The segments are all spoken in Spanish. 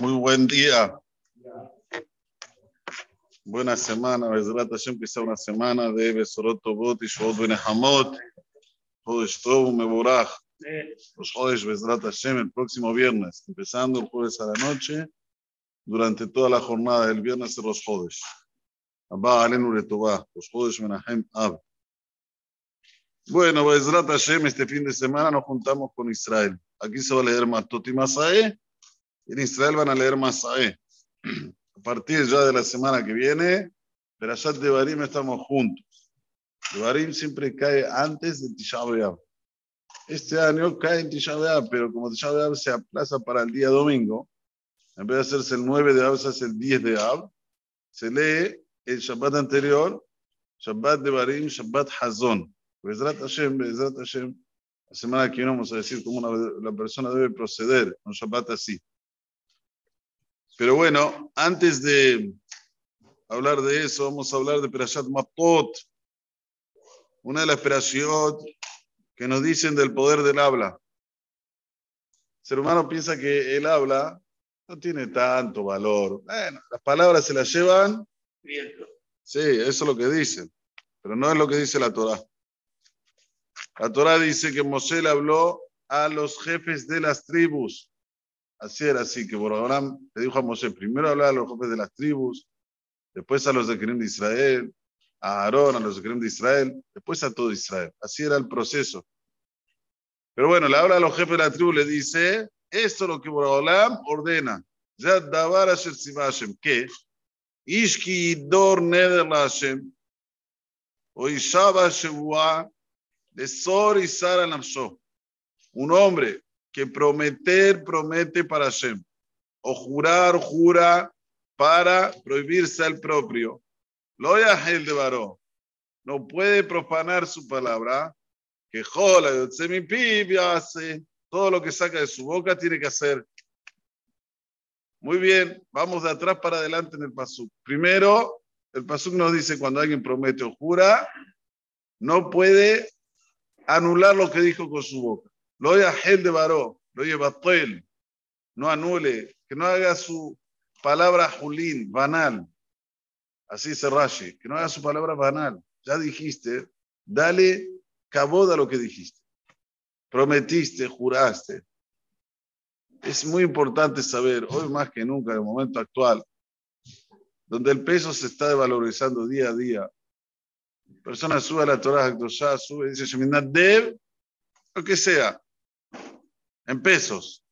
Muy buen día. Buena semana, Bezrat Hashem, que sea una semana de Besorot Tobot y Shvot Benehamot, Jodesh Tov, Meborach, los Jodesh Bezrat Hashem, el próximo viernes, empezando el jueves a la noche, durante toda la jornada del viernes de los Jodesh. Abba Alenu Letová, los Jodesh Menahem Ab. Bueno, Bezrat Hashem, este fin de semana nos juntamos con Israel. Aquí se va a leer Matot y Masae, en Israel van a leer Masae. A partir ya de la semana que viene, Perashat de Barim estamos juntos. Barim siempre cae antes de Tisha. Este año cae en Tisha pero como Tisha se aplaza para el día domingo, en vez de hacerse el 9 de Av, se hace el 10 de Av, se lee el Shabbat anterior, Shabbat de Barim, Shabbat Hazon. Bezrat Hashem, Bezrat Hashem, la semana que viene vamos a decir cómo una, la persona debe proceder un Shabbat así. Pero bueno, antes de hablar de eso, vamos a hablar de Perashat Matot, una de las Perashat que nos dicen del poder del habla. El ser humano piensa que el habla no tiene tanto valor. Bueno, las palabras se las llevan. Sí, eso es lo que dicen, pero no es lo que dice la Torah. La Torah dice que Moshe le habló a los jefes de las tribus. Así era así, que Borogram le dijo a Moshe, primero hablar a los jefes de las tribus, después a los de Kerem de Israel, a Aarón, a los de Kerem de Israel, después a todo Israel. Así era el proceso. Pero bueno, le habla a los jefes de la tribu, le dice, esto es lo que Borogram ordena. Ya davar que Ishki dor neder Hashem, o Ishaba Shevua, de Sor y Sara Namsho. Un hombre que prometer, promete para Hashem. O jurar, jura para prohibirse al propio. Lo el de varó. No puede profanar su palabra. Que jola, mi hace. Todo lo que saca de su boca tiene que hacer. Muy bien, vamos de atrás para adelante en el pasuk. Primero, el pasuk nos dice cuando alguien promete o jura, no puede anular lo que dijo con su boca. Lo gel de varó, lo batel, no anule, que no haga su palabra julín, banal. Así dice Rashi, que no haga su palabra banal. Ya dijiste, dale cabod a lo que dijiste. Prometiste, juraste. Es muy importante saber, hoy más que nunca, en el momento actual, donde el peso se está devalorizando día a día, persona sube a la Torah, sube y dice, Sheminat Dev, lo que sea, en pesos.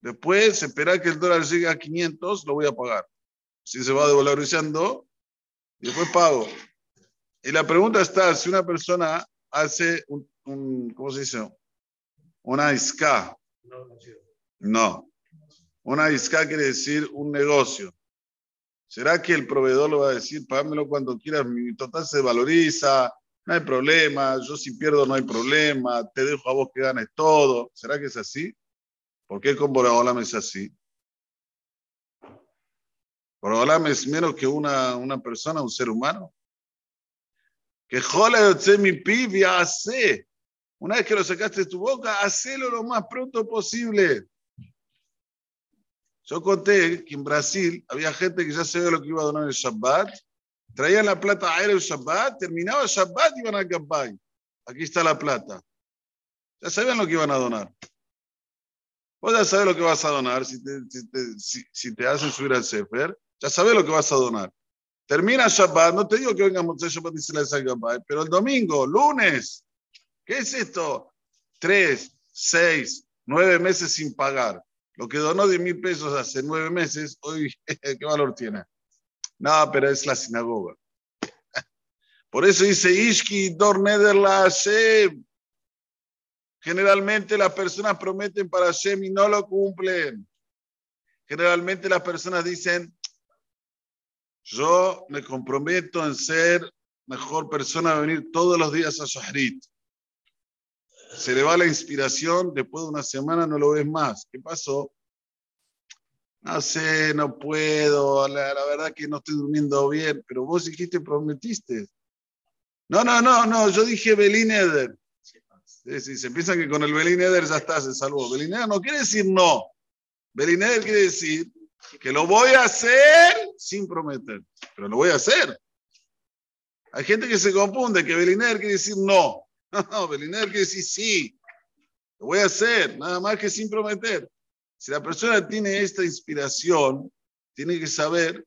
Después, esperar que el dólar llegue a 500, lo voy a pagar. Si se va devalorizando, después pago. Y la pregunta está, si una persona hace un, ¿cómo se dice? Una ISCA. No. Una ISCA quiere decir un negocio. ¿Será que el proveedor le va a decir, págamelo cuando quieras, mi total se valoriza, no hay problema, yo si pierdo no hay problema, te dejo a vos que ganes todo? ¿Será que es así? ¿Por qué con Boraholam es así? Boraholam es menos que una, una persona, un ser humano. Que jola mi pibi hace. Una vez que lo sacaste de tu boca, hacelo lo más pronto posible. Yo conté que en Brasil había gente que ya sabía lo que iba a donar el Shabbat, traían la plata a el Shabbat, terminaba el Shabbat iban al campaña. Aquí está la plata. Ya sabían lo que iban a donar. Vos ya sabés lo que vas a donar si te, si te, hacen subir al Sefer, ya sabés lo que vas a donar. Termina Shabbat, no te digo que venga Motzei Shabbat y se les haga pero el domingo, lunes, ¿qué es esto? Tres, seis, nueve meses sin pagar. Lo que donó 10 mil pesos hace nueve meses, hoy, ¿qué valor tiene? No, pero es la sinagoga. Por eso dice Ishki Dorneder la Hashem. Generalmente las personas prometen para Hashem y no lo cumplen. Generalmente las personas dicen, yo me comprometo en ser mejor persona a venir todos los días a Shahrit se le va la inspiración, después de una semana no lo ves más. ¿Qué pasó? No sé, no puedo, la, verdad que no estoy durmiendo bien, pero vos dijiste, prometiste. No, no, no, no, yo dije Belín Eder. Sí, se piensa que con el Belín Eder ya está, se salvó. Belín Eder no quiere decir no. Beliner quiere decir que lo voy a hacer sin prometer, pero lo voy a hacer. Hay gente que se confunde que Beliner quiere decir no. No, Beliner quiere decir sí. Lo voy a hacer, nada más que sin prometer. Si la persona tiene esta inspiración, tiene que saber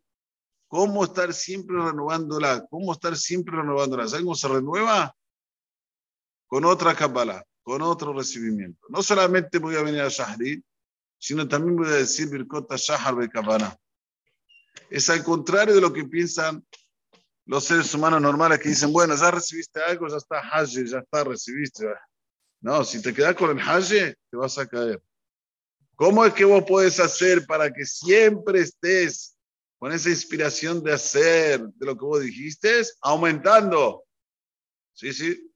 cómo estar siempre renovándola, cómo estar siempre renovándola. ¿Saben cómo se renueva? Con otra Kabbalah, con otro recibimiento. No solamente voy a venir a Shahrid, sino también voy a decir Birkota Shahar Bekabana. Es al contrario de lo que piensan los seres humanos normales que dicen, bueno, ya recibiste algo, ya está Hajj, ya está, recibiste. No, si te quedas con el Hajj, te vas a caer. ¿Cómo es que vos puedes hacer para que siempre estés con esa inspiración de hacer de lo que vos dijiste? Aumentando. Sí, sí.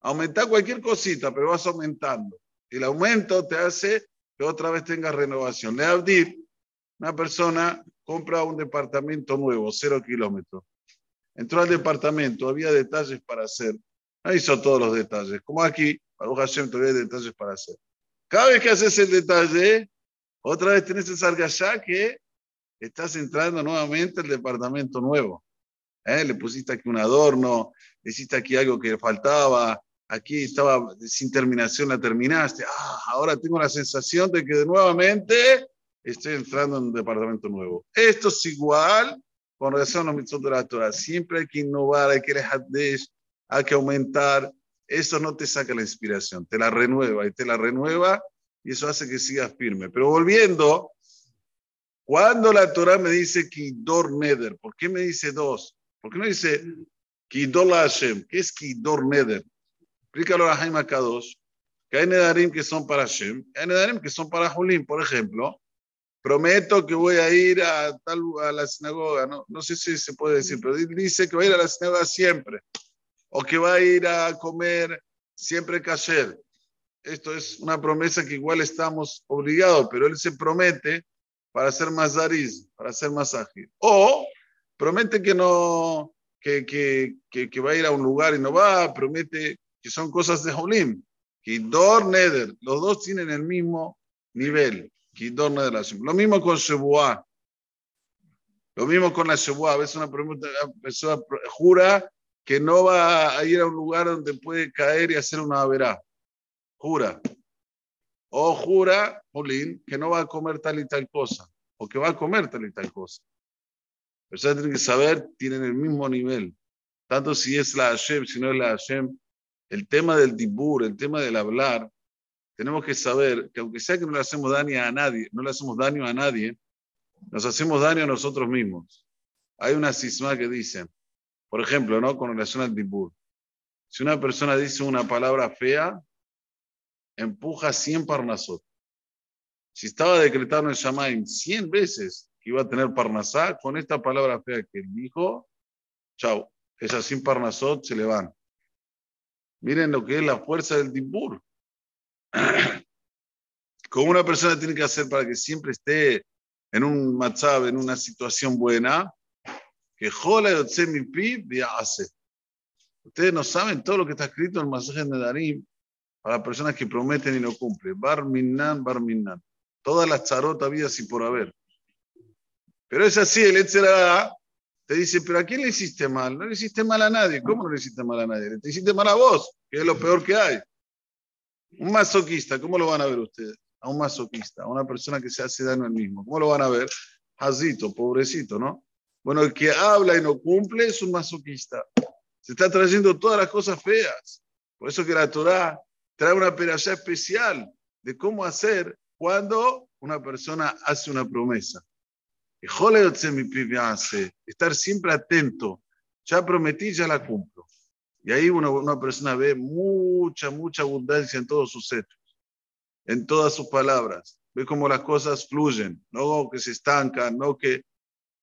Aumenta cualquier cosita, pero vas aumentando. El aumento te hace que otra vez tenga renovación. Le Abdir, una persona compra un departamento nuevo, cero kilómetros. Entró al departamento, había detalles para hacer. No hizo todos los detalles. Como aquí, para Hashem todavía hay detalles para hacer. Cada vez que haces el detalle, otra vez tienes esa ya que estás entrando nuevamente al departamento nuevo. ¿Eh? Le pusiste aquí un adorno, le hiciste aquí algo que faltaba, aquí estaba sin terminación, la terminaste. Ah, ahora tengo la sensación de que nuevamente estoy entrando en un departamento nuevo. Esto es igual con relación a los mitzvot de la Torah. Siempre hay que innovar, hay que hay que aumentar. Eso no te saca la inspiración, te la renueva y te la renueva y eso hace que sigas firme. Pero volviendo, cuando la Torah me dice Kidor Neder, ¿por qué me dice dos? ¿Por qué no dice Kidor Hashem? ¿Qué es Kidor Neder? Explícalo a Jaime Kadosh, que hay Nedarim que son para Hashem, hay Nedarim que son para Julim, por ejemplo. Prometo que voy a ir a, tal, a la sinagoga, no, no sé si se puede decir, pero dice que va a ir a la sinagoga siempre, o que va a ir a comer siempre kasher. Esto es una promesa que igual estamos obligados, pero él se promete para ser más dariz, para ser más ágil. O promete que no, que, que, que, que, va a ir a un lugar y no va, promete que son cosas de Jolim. Kidor Neder, los dos tienen el mismo nivel. Kidor Neder Lo mismo con Shebuah. Lo mismo con la Shebuah. A veces una persona jura que no va a ir a un lugar donde puede caer y hacer una verá. Jura. O jura, Jolín, que no va a comer tal y tal cosa. O que va a comer tal y tal cosa. Personas tienen que saber, tienen el mismo nivel. Tanto si es la Hashem, si no es la Hashem, el tema del dibur, el tema del hablar, tenemos que saber que aunque sea que no le hacemos daño a nadie, no le hacemos daño a nadie, nos hacemos daño a nosotros mismos. Hay una cisma que dice, por ejemplo, ¿no? con relación al dibur. Si una persona dice una palabra fea, empuja 100 parnasot. Si estaba decretado en Shamaim 100 veces que iba a tener parnasá, con esta palabra fea que él dijo, chao, esas 100 parnasot se le van. Miren lo que es la fuerza del Dibur. Como una persona tiene que hacer para que siempre esté en un matzab, en una situación buena, que jola mi pib hace. Ustedes no saben todo lo que está escrito en el masaje de Darim para personas que prometen y no cumplen. Bar minnan, bar minnan. Todas las charotas vidas y por haber. Pero es así, el Etzerá te dice, pero ¿a quién le hiciste mal? No le hiciste mal a nadie. ¿Cómo no le hiciste mal a nadie? Te hiciste mal a vos, que es lo peor que hay. Un masoquista, ¿cómo lo van a ver ustedes? A un masoquista, a una persona que se hace daño al mismo. ¿Cómo lo van a ver? Jazito, pobrecito, ¿no? Bueno, el que habla y no cumple es un masoquista. Se está trayendo todas las cosas feas. Por eso que la Torah trae una peralla especial de cómo hacer cuando una persona hace una promesa. Estar siempre atento. Ya prometí, ya la cumplo. Y ahí una, una persona ve mucha, mucha abundancia en todos sus hechos, en todas sus palabras. Ve cómo las cosas fluyen, no que se estancan, no que.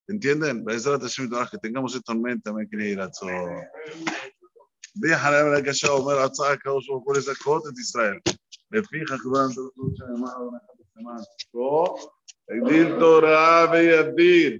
¿Entienden? Que tengamos esto en mente, me quería ir a todo. Deja la que ya Omer Atzah, que os por esa cosa de Israel. Le fija que durante la semana, una semana, הגדיל תורה וידיר.